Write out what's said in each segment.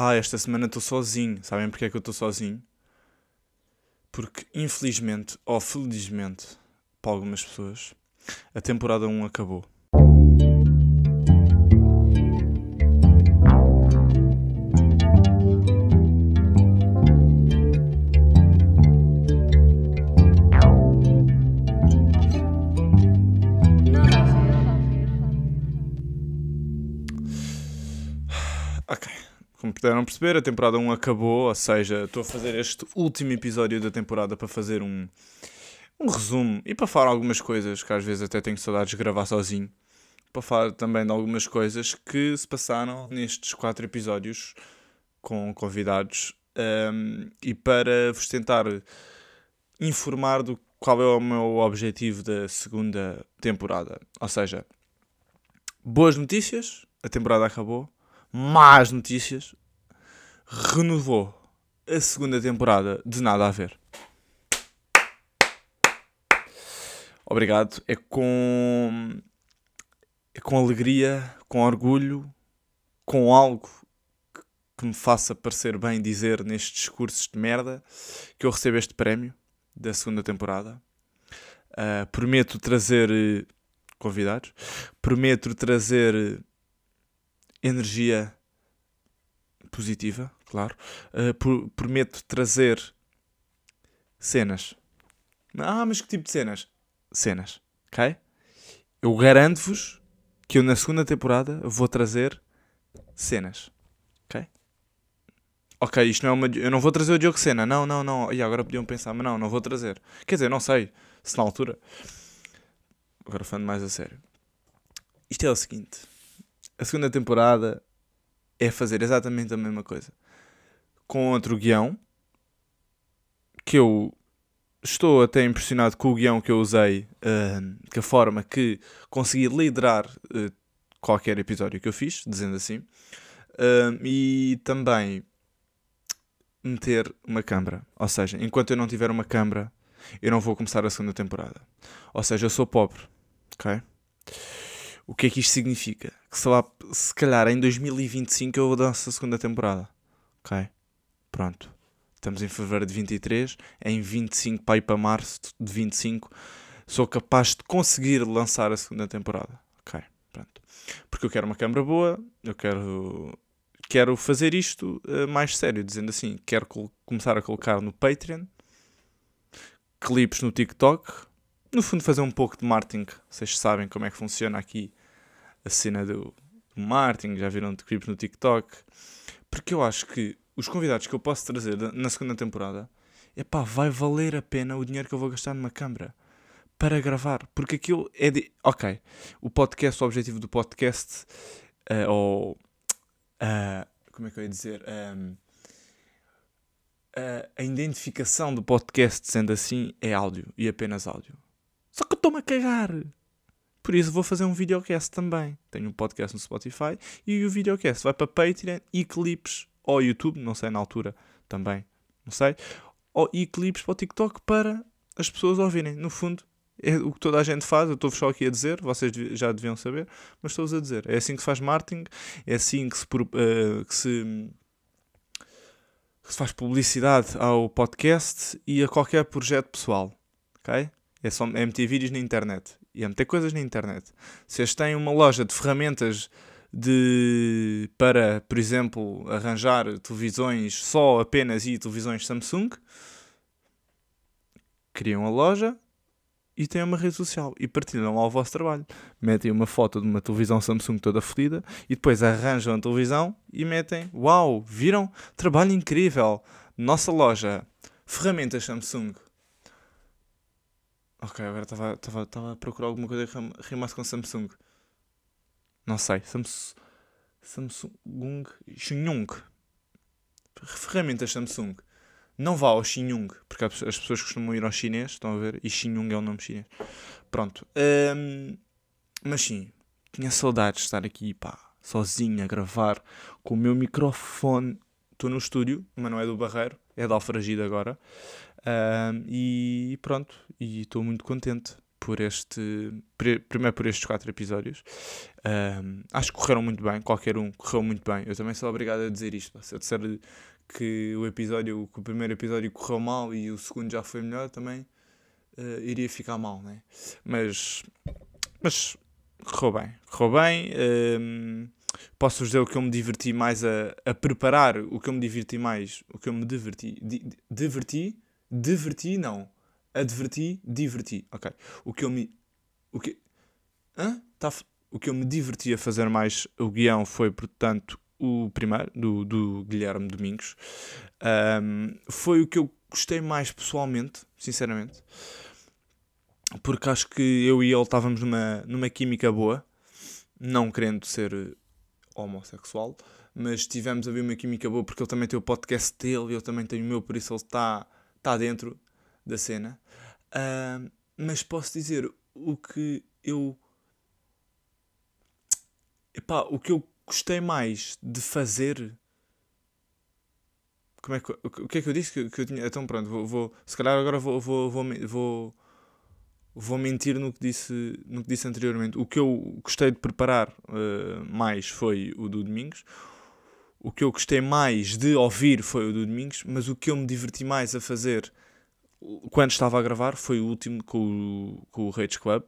Ah, esta semana estou sozinho. Sabem porque é que eu estou sozinho? Porque, infelizmente, ou felizmente, para algumas pessoas, a temporada 1 acabou. Puderam perceber, a temporada 1 acabou, ou seja, estou a fazer este último episódio da temporada para fazer um, um resumo e para falar algumas coisas que às vezes até tenho saudades de gravar sozinho. Para falar também de algumas coisas que se passaram nestes quatro episódios com convidados um, e para vos tentar informar do qual é o meu objetivo da segunda temporada. Ou seja, boas notícias, a temporada acabou más notícias, renovou a segunda temporada de Nada a Ver. Obrigado. É com, é com alegria, com orgulho, com algo que me faça parecer bem dizer nestes discursos de merda que eu recebo este prémio da segunda temporada. Uh, prometo trazer eh, convidados, prometo trazer energia positiva, claro. Uh, por, prometo trazer cenas. Ah, mas que tipo de cenas? Cenas, ok? Eu garanto-vos que eu na segunda temporada vou trazer cenas, ok? Ok, isto não é uma. Eu não vou trazer o Diogo Cena, não, não, não. E agora podiam pensar, mas não, não vou trazer. Quer dizer, não sei se na altura. Agora falando mais a sério. Isto é o seguinte a segunda temporada é fazer exatamente a mesma coisa. Com outro guião, que eu estou até impressionado com o guião que eu usei, uh, com a forma que consegui liderar uh, qualquer episódio que eu fiz, dizendo assim, uh, e também meter uma câmara. Ou seja, enquanto eu não tiver uma câmara, eu não vou começar a segunda temporada. Ou seja, eu sou pobre, ok? O que é que isto significa? Que se, lá, se calhar em 2025 eu vou dar a segunda temporada. Ok? Pronto. Estamos em fevereiro de 23. Em 25 para ir para março de 25 sou capaz de conseguir lançar a segunda temporada. Ok? Pronto. Porque eu quero uma câmera boa. Eu quero quero fazer isto uh, mais sério, dizendo assim, quero começar a colocar no Patreon, clipes no TikTok, no fundo fazer um pouco de marketing, vocês sabem como é que funciona aqui a cena do, do marketing, já viram de no TikTok. Porque eu acho que os convidados que eu posso trazer na segunda temporada, é pá, vai valer a pena o dinheiro que eu vou gastar numa câmera para gravar. Porque aquilo é de. Ok, o podcast, o objetivo do podcast, uh, ou. Uh, como é que eu ia dizer? Um, uh, a identificação do podcast, sendo assim, é áudio e apenas áudio. Só que eu estou-me a cagar. Por isso vou fazer um videocast também. Tenho um podcast no Spotify e o videocast vai para Patreon e clipes ou YouTube, não sei na altura também, não sei, ou, e clipes para o TikTok para as pessoas ouvirem. No fundo, é o que toda a gente faz, eu estou só aqui a dizer, vocês já deviam saber, mas estou-vos a dizer. É assim que se faz marketing, é assim que se, uh, que se, que se faz publicidade ao podcast e a qualquer projeto pessoal. Ok? É só é meter vídeos na internet e a meter coisas na internet. Se eles têm uma loja de ferramentas de para, por exemplo, arranjar televisões só apenas e televisões Samsung, criam a loja e têm uma rede social e partilham lá o vosso trabalho. Metem uma foto de uma televisão Samsung toda fodida e depois arranjam a televisão e metem: Uau, viram? Trabalho incrível! Nossa loja, ferramentas Samsung. Ok, agora estava a procurar alguma coisa que rimasse com Samsung. Não sei. Samsung. Samsung. Xinhung. Ferramentas Samsung. Não vá ao Xinhung, porque as pessoas costumam ir ao chinês, estão a ver? E Xinhung é o nome chinês. Pronto. Um, mas sim, tinha saudades de estar aqui, pá, sozinho a gravar com o meu microfone. Estou no estúdio, mas não é do Barreiro, é da Alfragida agora. Uh, e pronto, e estou muito contente. Por este. Primeiro por estes quatro episódios. Um, acho que correram muito bem, qualquer um correu muito bem. Eu também sou obrigado a dizer isto. Se eu disser que o episódio, que o primeiro episódio correu mal e o segundo já foi melhor, também uh, iria ficar mal, né? Mas, mas correu bem, correu bem. Um, posso dizer o que eu me diverti mais a, a preparar, o que eu me diverti mais, o que eu me diverti, di, diverti, diverti, não, adverti, diverti, ok. O que eu me, o que, hã? Tá, o que eu me diverti a fazer mais o guião foi, portanto, o primeiro, do, do Guilherme Domingos. Um, foi o que eu gostei mais pessoalmente, sinceramente porque acho que eu e ele estávamos numa, numa química boa, não querendo ser homossexual, mas tivemos a ver uma química boa porque ele também tem o podcast dele e eu também tenho o meu, por isso ele está, está dentro da cena. Uh, mas posso dizer o que eu. Epá, o que eu gostei mais de fazer. Como é que, o que é que eu disse que, que eu tinha? Então pronto, vou, vou, se calhar agora vou, vou, vou, vou vou mentir no que disse, no que disse anteriormente. O que eu gostei de preparar uh, mais foi o do Domingos. O que eu gostei mais de ouvir foi o do Domingos, mas o que eu me diverti mais a fazer quando estava a gravar foi o último com o, com o Rage Club,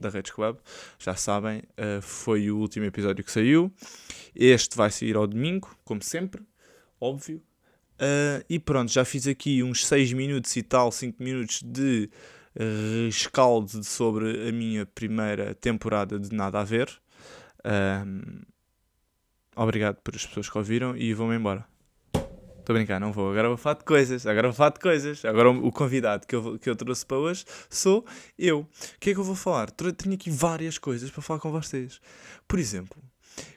da Rage Club. Já sabem, uh, foi o último episódio que saiu. Este vai sair ao domingo, como sempre, óbvio. Uh, e pronto, já fiz aqui uns 6 minutos e tal, 5 minutos de rescaldo sobre a minha primeira temporada de Nada a Ver. Um, obrigado por as pessoas que ouviram e vou-me embora. Estou a brincar, não vou. Agora vou falar de coisas. Agora vou falar de coisas. Agora o convidado que eu, que eu trouxe para hoje sou eu. O que é que eu vou falar? Tenho aqui várias coisas para falar com vocês. Por exemplo,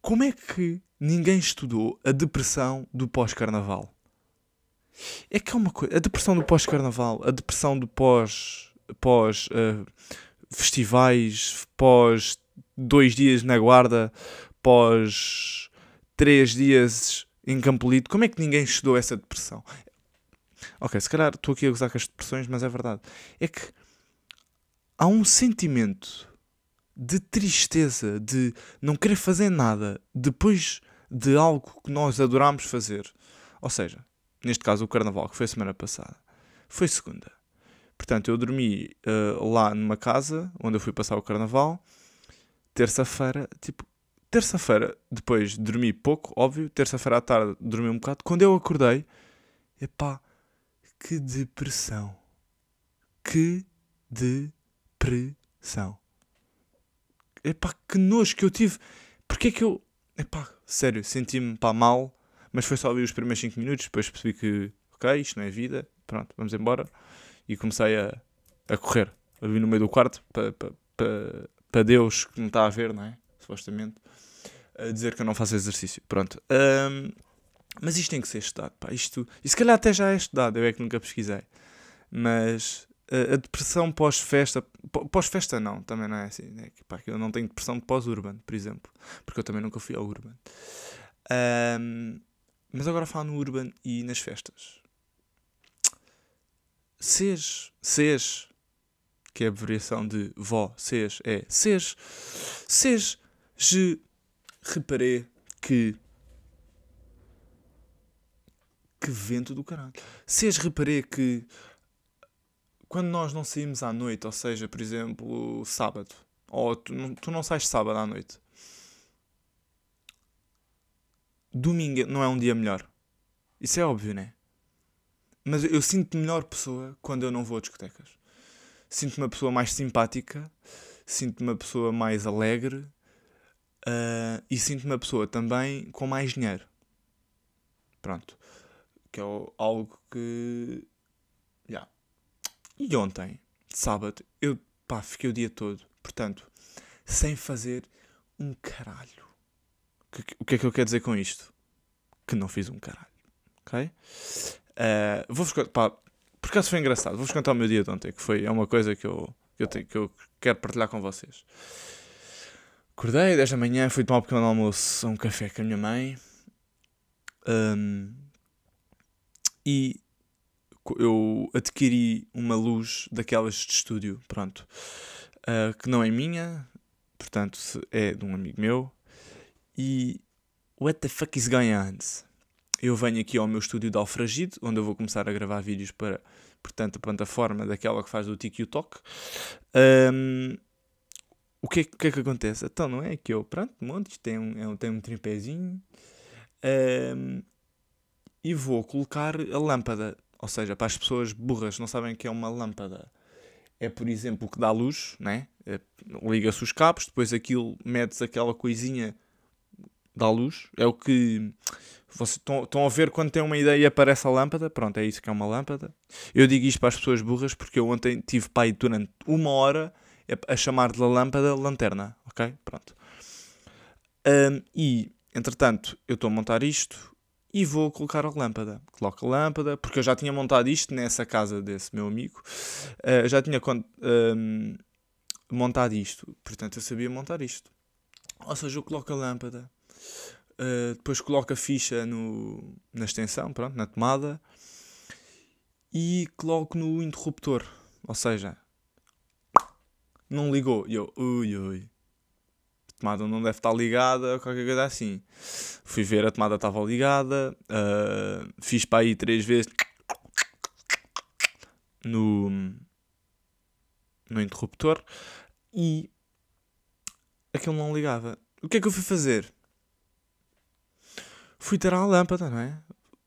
como é que ninguém estudou a depressão do pós-carnaval? É que é uma coisa. A depressão do pós-carnaval, a depressão do pós pós uh, festivais, pós dois dias na guarda, pós três dias em Campolito, como é que ninguém estudou essa depressão? Ok, se calhar estou aqui a gozar com as depressões, mas é verdade. É que há um sentimento de tristeza, de não querer fazer nada depois de algo que nós adorámos fazer. Ou seja, neste caso o carnaval, que foi semana passada, foi segunda. Portanto, eu dormi uh, lá numa casa onde eu fui passar o carnaval. Terça-feira, tipo, terça-feira, depois dormi pouco, óbvio. Terça-feira à tarde dormi um bocado. Quando eu acordei, epá, que depressão. Que depressão. Epá, que nojo que eu tive. Porquê é que eu. Epá, sério, senti-me pá mal. Mas foi só ouvir os primeiros 5 minutos. Depois percebi que, ok, isto não é vida. Pronto, vamos embora e comecei a, a correr. A vir no meio do quarto para pa, pa, pa Deus que me está a ver, não é? Supostamente, a dizer que eu não faço exercício. Pronto. Um, mas isto tem que ser estudado. Pá. Isto, e se calhar até já é estudado, eu é que nunca pesquisei. Mas a, a depressão pós-festa, pós-festa não, também não é assim. É que, pá, eu não tenho depressão de pós-urban, por exemplo, porque eu também nunca fui ao urban. Um, mas agora falo no urban e nas festas. Ses, ses, que é a abreviação de vó, ses, é ses, ses, je reparei que. Que vento do caralho. Ses, reparei que. Quando nós não saímos à noite, ou seja, por exemplo, sábado, ou tu não, tu não sais sábado à noite, domingo não é um dia melhor. Isso é óbvio, né? Mas eu sinto-me melhor pessoa quando eu não vou a discotecas. Sinto-me uma pessoa mais simpática, sinto-me uma pessoa mais alegre uh, e sinto-me uma pessoa também com mais dinheiro. Pronto. Que é algo que. Yeah. E ontem, sábado, eu pá, fiquei o dia todo, portanto, sem fazer um caralho. O que é que eu quero dizer com isto? Que não fiz um caralho. Ok? Uh, Vou-vos por acaso foi engraçado. Vou-vos contar o meu dia de ontem, que foi, é uma coisa que eu, que eu, tenho, que eu quero partilhar com vocês. Acordei 10 da manhã, fui tomar um pequeno almoço a um café com a minha mãe. Um, e eu adquiri uma luz daquelas de estúdio, pronto, uh, que não é minha, portanto é de um amigo meu. E what the fuck is going on? Eu venho aqui ao meu estúdio de Alfragide, onde eu vou começar a gravar vídeos para, portanto, a plataforma daquela que faz o Tiki e o Toque. Um, o que, é, que é que acontece? Então, não é que eu, pronto, monte, tem um, é tem um tripézinho, um, e vou colocar a lâmpada. Ou seja, para as pessoas burras não sabem o que é uma lâmpada. É, por exemplo, o que dá luz, né? É, liga-se os cabos, depois aquilo metes aquela coisinha dá luz. É o que vocês estão a ver quando tem uma ideia aparece a lâmpada. Pronto, é isso que é uma lâmpada. Eu digo isto para as pessoas burras porque eu ontem tive pai durante uma hora a chamar de lâmpada lanterna. Ok? Pronto. Um, e entretanto, eu estou a montar isto e vou colocar a lâmpada. Coloco a lâmpada, porque eu já tinha montado isto nessa casa desse meu amigo, uh, já tinha um, montado isto, portanto eu sabia montar isto. Ou seja, eu coloco a lâmpada, uh, depois coloco a ficha no, na extensão, pronto, na tomada, e coloco no interruptor, ou seja, não ligou. E eu, ui, ui, tomada não deve estar ligada, qualquer coisa assim. Fui ver, a tomada estava ligada, uh, fiz para aí três vezes no, no interruptor e aquilo não ligava. O que é que eu fui fazer? Fui tirar a lâmpada, não é?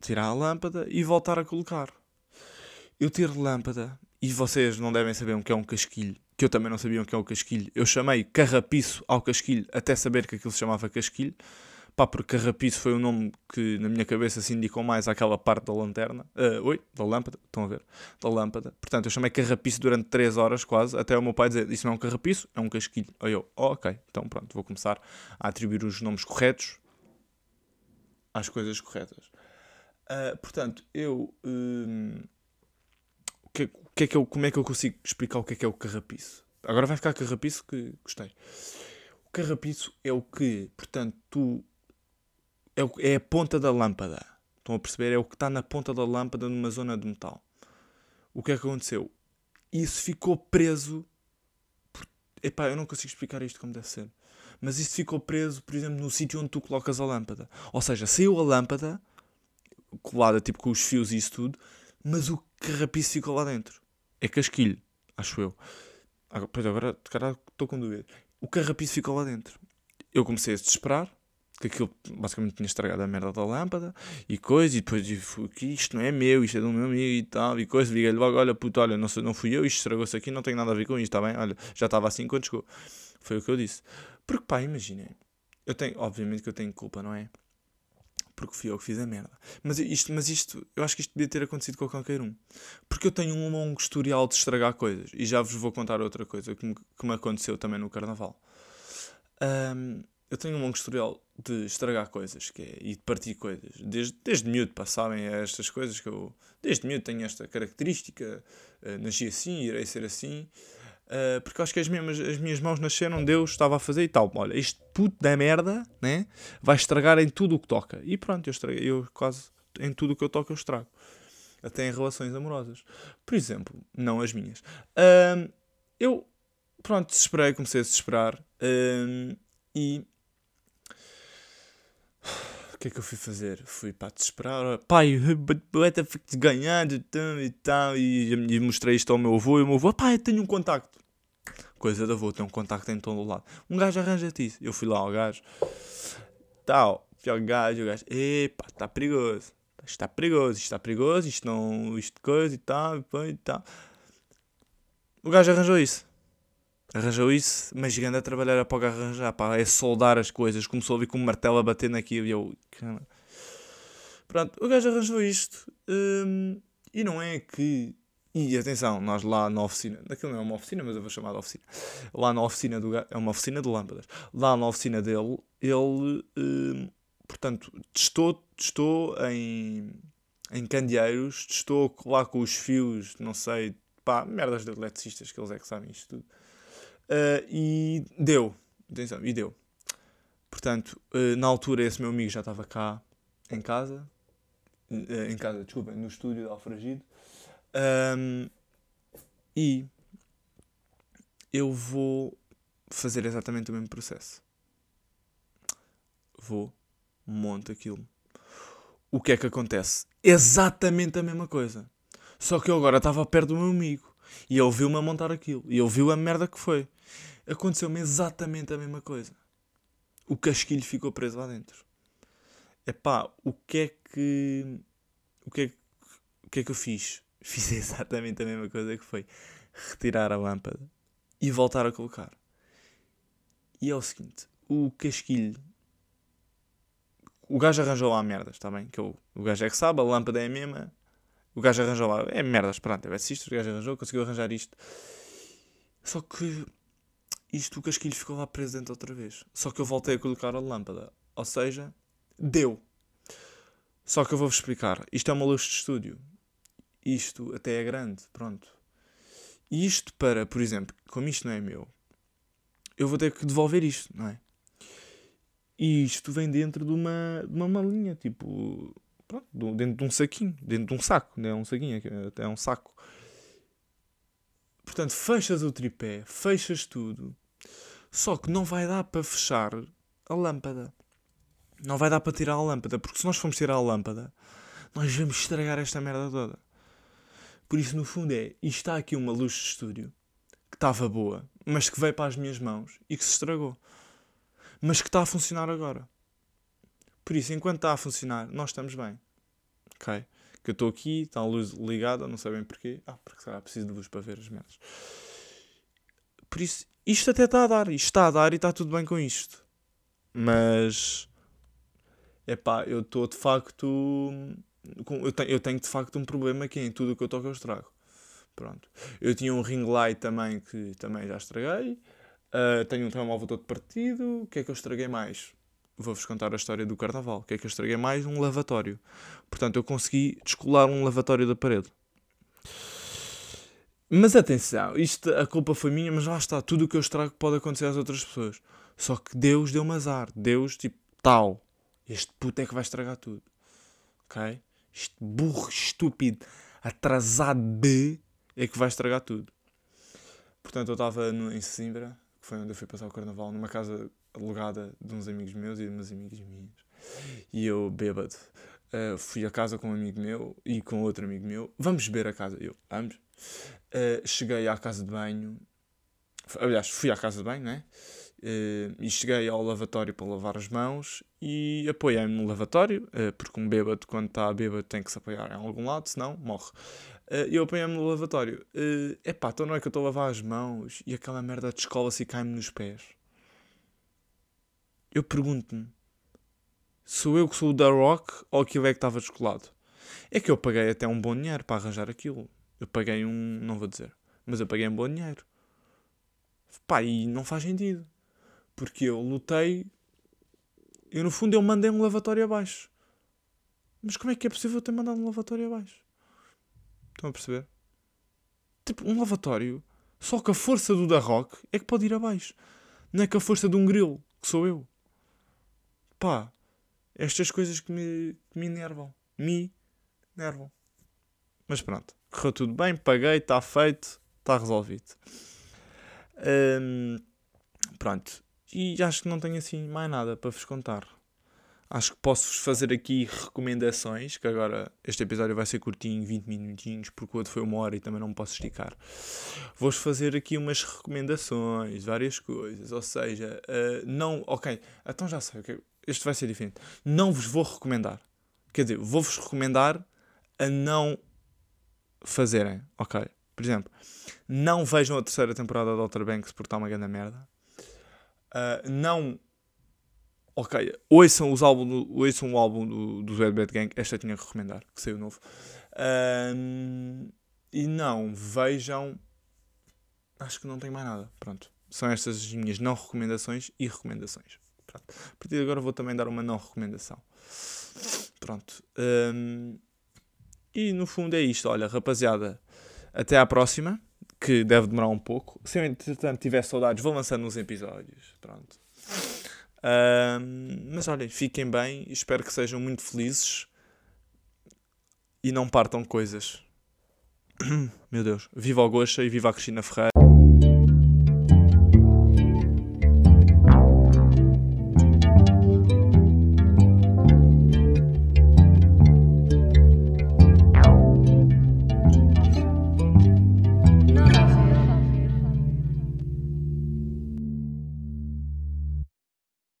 Tirar a lâmpada e voltar a colocar. Eu tiro a lâmpada e vocês não devem saber o que é um casquilho que eu também não sabia o que é o casquilho. Eu chamei carrapiço ao casquilho até saber que aquilo se chamava casquilho. Pá, porque carrapiço foi o nome que na minha cabeça se indicou mais àquela parte da lanterna. Uh, oi, da lâmpada, estão a ver? Da lâmpada. Portanto, eu chamei carrapiço durante 3 horas quase, até o meu pai dizer: Isso não é um carrapiço, é um casquilho. Aí eu, oh, ok, então pronto, vou começar a atribuir os nomes corretos às coisas corretas. Uh, portanto, eu. Uh, que, é que eu, como é que eu consigo explicar o que é que é o carrapiço? Agora vai ficar carrapiço que gostei. O carrapiço é o que, portanto, tu. É, o, é a ponta da lâmpada. Estão a perceber? É o que está na ponta da lâmpada numa zona de metal. O que é que aconteceu? Isso ficou preso. Por... Epá, eu não consigo explicar isto como deve ser. Mas isso ficou preso, por exemplo, no sítio onde tu colocas a lâmpada. Ou seja, saiu a lâmpada, colada tipo com os fios e isso tudo, mas o carrapiço ficou lá dentro. É casquilho, acho eu. Pois agora, cara, estou com dúvida. O carrapiço ficou lá dentro. Eu comecei a desesperar, que aquilo basicamente tinha estragado a merda da lâmpada e coisa, e depois que isto não é meu, isto é do meu amigo e tal, e coisa, liguei-lhe logo, olha puto, olha, não, sou, não fui eu, isto estragou-se aqui, não tem nada a ver com isto, está bem? Olha, já estava assim quando chegou. Foi o que eu disse. Porque pá, imaginem, eu tenho, obviamente que eu tenho culpa, não é? Porque fui eu que fiz a merda. Mas isto, mas isto, eu acho que isto podia ter acontecido com qualquer um. Porque eu tenho um longo historial de estragar coisas. E já vos vou contar outra coisa que me, que me aconteceu também no Carnaval. Um, eu tenho um longo historial de estragar coisas que é, e de partir coisas. Desde, desde miúdo, pá, é estas coisas que eu. Desde miúdo tenho esta característica. Uh, nasci assim, irei ser assim. Uh, porque acho que as, as minhas mãos nasceram, Deus estava a fazer e tal. Olha, este puto da merda né, vai estragar em tudo o que toca. E pronto, eu, estraguei, eu quase em tudo o que eu toco eu estrago. Até em relações amorosas. Por exemplo, não as minhas. Uh, eu, pronto, desesperei, comecei a desesperar. Uh, e. O que é que eu fui fazer? Fui para desesperar. Pai, what ganhando e tal. E mostrei isto ao meu avô. E o meu avô, pai, tenho um contacto coisa da avô, tem um contacto em todo lado. Um gajo arranja-te isso. Eu fui lá ao gajo, tal, fui ao gajo, o gajo, epá, está perigoso. Isto está perigoso, isto está perigoso, isto não, isto coisa e tal, e tal. O gajo arranjou isso. Arranjou isso, mas chegando a trabalhar a pouco arranjar, pá, é soldar as coisas. Começou a vir com um martelo a bater naquilo e eu. Pronto, o gajo arranjou isto. Hum, e não é que e atenção, nós lá na oficina, daquilo não é uma oficina, mas eu vou chamar de oficina. Lá na oficina do é uma oficina de lâmpadas. Lá na oficina dele, ele, eh, portanto, testou, testou em, em candeeiros, testou lá com os fios, não sei, pá, merdas de eletricistas, que eles é que sabem isto tudo. Uh, e deu, atenção, e deu. Portanto, uh, na altura esse meu amigo já estava cá em casa, em casa, desculpem, no estúdio da Alfragido. Um, e eu vou fazer exatamente o mesmo processo. Vou, monto aquilo. O que é que acontece? Exatamente a mesma coisa. Só que eu agora estava perto do meu amigo e ele viu-me a montar aquilo e ele viu a merda que foi. Aconteceu-me exatamente a mesma coisa. O casquilho ficou preso lá dentro. Epá, o que é que. O que é, o que, é que eu fiz? Fiz exatamente a mesma coisa que foi retirar a lâmpada e voltar a colocar. E é o seguinte: o casquilho. O gajo arranjou lá merdas, está bem? Que eu, o gajo é que sabe, a lâmpada é a mesma. O gajo arranjou lá. É merdas, pronto, é isto, o gajo arranjou, conseguiu arranjar isto. Só que isto, o casquilho ficou lá preso dentro outra vez. Só que eu voltei a colocar a lâmpada. Ou seja, deu. Só que eu vou-vos explicar. Isto é uma luz de estúdio. Isto até é grande, pronto. E isto para, por exemplo, como isto não é meu, eu vou ter que devolver isto, não é? E isto vem dentro de uma, de uma malinha, tipo, pronto, dentro de um saquinho, dentro de um saco, não é um saquinho, é um saco. Portanto, fechas o tripé, fechas tudo, só que não vai dar para fechar a lâmpada. Não vai dar para tirar a lâmpada, porque se nós formos tirar a lâmpada, nós vamos estragar esta merda toda. Por isso, no fundo, é isto está aqui uma luz de estúdio que estava boa, mas que veio para as minhas mãos e que se estragou, mas que está a funcionar agora. Por isso, enquanto está a funcionar, nós estamos bem. Ok? Que eu estou aqui, está a luz ligada, não sei bem porquê. Ah, porque será preciso de luz para ver as merdas. Por isso, isto até está a dar. Isto está a dar e está tudo bem com isto. Mas epá, eu estou de facto. Eu tenho, eu tenho de facto um problema que é em tudo o que eu toco eu estrago. Pronto. Eu tinha um ring light também que também já estraguei. Uh, tenho um telemóvel todo partido. O que é que eu estraguei mais? Vou-vos contar a história do carnaval. O que é que eu estraguei mais? Um lavatório. Portanto, eu consegui descolar um lavatório da parede. Mas atenção, isto, a culpa foi minha, mas lá está. Tudo o que eu estrago pode acontecer às outras pessoas. Só que Deus deu-me azar. Deus, tipo, tal. Este puto é que vai estragar tudo. Ok? Burro estúpido, atrasado de, é que vai estragar tudo. Portanto, eu estava em Simbra, que foi onde eu fui passar o carnaval, numa casa alugada de uns amigos meus e de umas amigas minhas. E eu, bêbado, uh, fui a casa com um amigo meu e com outro amigo meu. Vamos beber a casa. Eu, vamos. Uh, cheguei à casa de banho. Aliás, fui à casa de banho, né? Uh, e cheguei ao lavatório para lavar as mãos e apoiei-me no lavatório, uh, porque um bêbado, quando está bêbado, tem que se apoiar em algum lado, senão morre. Uh, eu apoiei-me no lavatório. Uh, epá, então não é que eu estou a lavar as mãos e aquela merda de escola-se e cai-me nos pés. Eu pergunto-me, sou eu que sou o da Rock ou aquilo é que estava descolado? É que eu paguei até um bom dinheiro para arranjar aquilo. Eu paguei um, não vou dizer, mas eu paguei um bom dinheiro. Pá, e não faz sentido. Porque eu lutei. Eu, no fundo, eu mandei um lavatório abaixo. Mas como é que é possível ter mandado um lavatório abaixo? Estão a perceber? Tipo, um lavatório. Só que a força do da Rock é que pode ir abaixo. Não é que a força de um grilo, que sou eu. Pá, estas coisas que me, que me enervam. Me enervam. Mas pronto, correu tudo bem, paguei, está feito, está resolvido. Pronto, e acho que não tenho assim mais nada para vos contar. Acho que posso-vos fazer aqui recomendações, que agora este episódio vai ser curtinho, 20 minutinhos, porque o outro foi uma hora e também não posso esticar. Vou-vos fazer aqui umas recomendações, várias coisas, ou seja, uh, não... Ok, então já sei, okay, este vai ser diferente. Não vos vou recomendar. Quer dizer, vou-vos recomendar a não fazerem, ok? Por exemplo, não vejam a terceira temporada de Outer Banks porque está uma grande merda. Uh, não. Ok, ouçam, os álbum, ouçam o álbum do, do Red Bad Gang. Esta tinha que recomendar, que saiu novo. E não vejam. Acho que não tem mais nada. Pronto. São estas as minhas não recomendações e recomendações. Pronto. A partir de agora vou também dar uma não recomendação. Pronto. Um, e no fundo é isto. Olha, rapaziada, até à próxima que deve demorar um pouco. Se eu, entretanto, tiver saudades, vou lançando uns episódios. Pronto. Um, mas olhem, fiquem bem. Espero que sejam muito felizes. e não partam coisas. Meu Deus. Viva o Gocha e viva a Cristina Ferreira.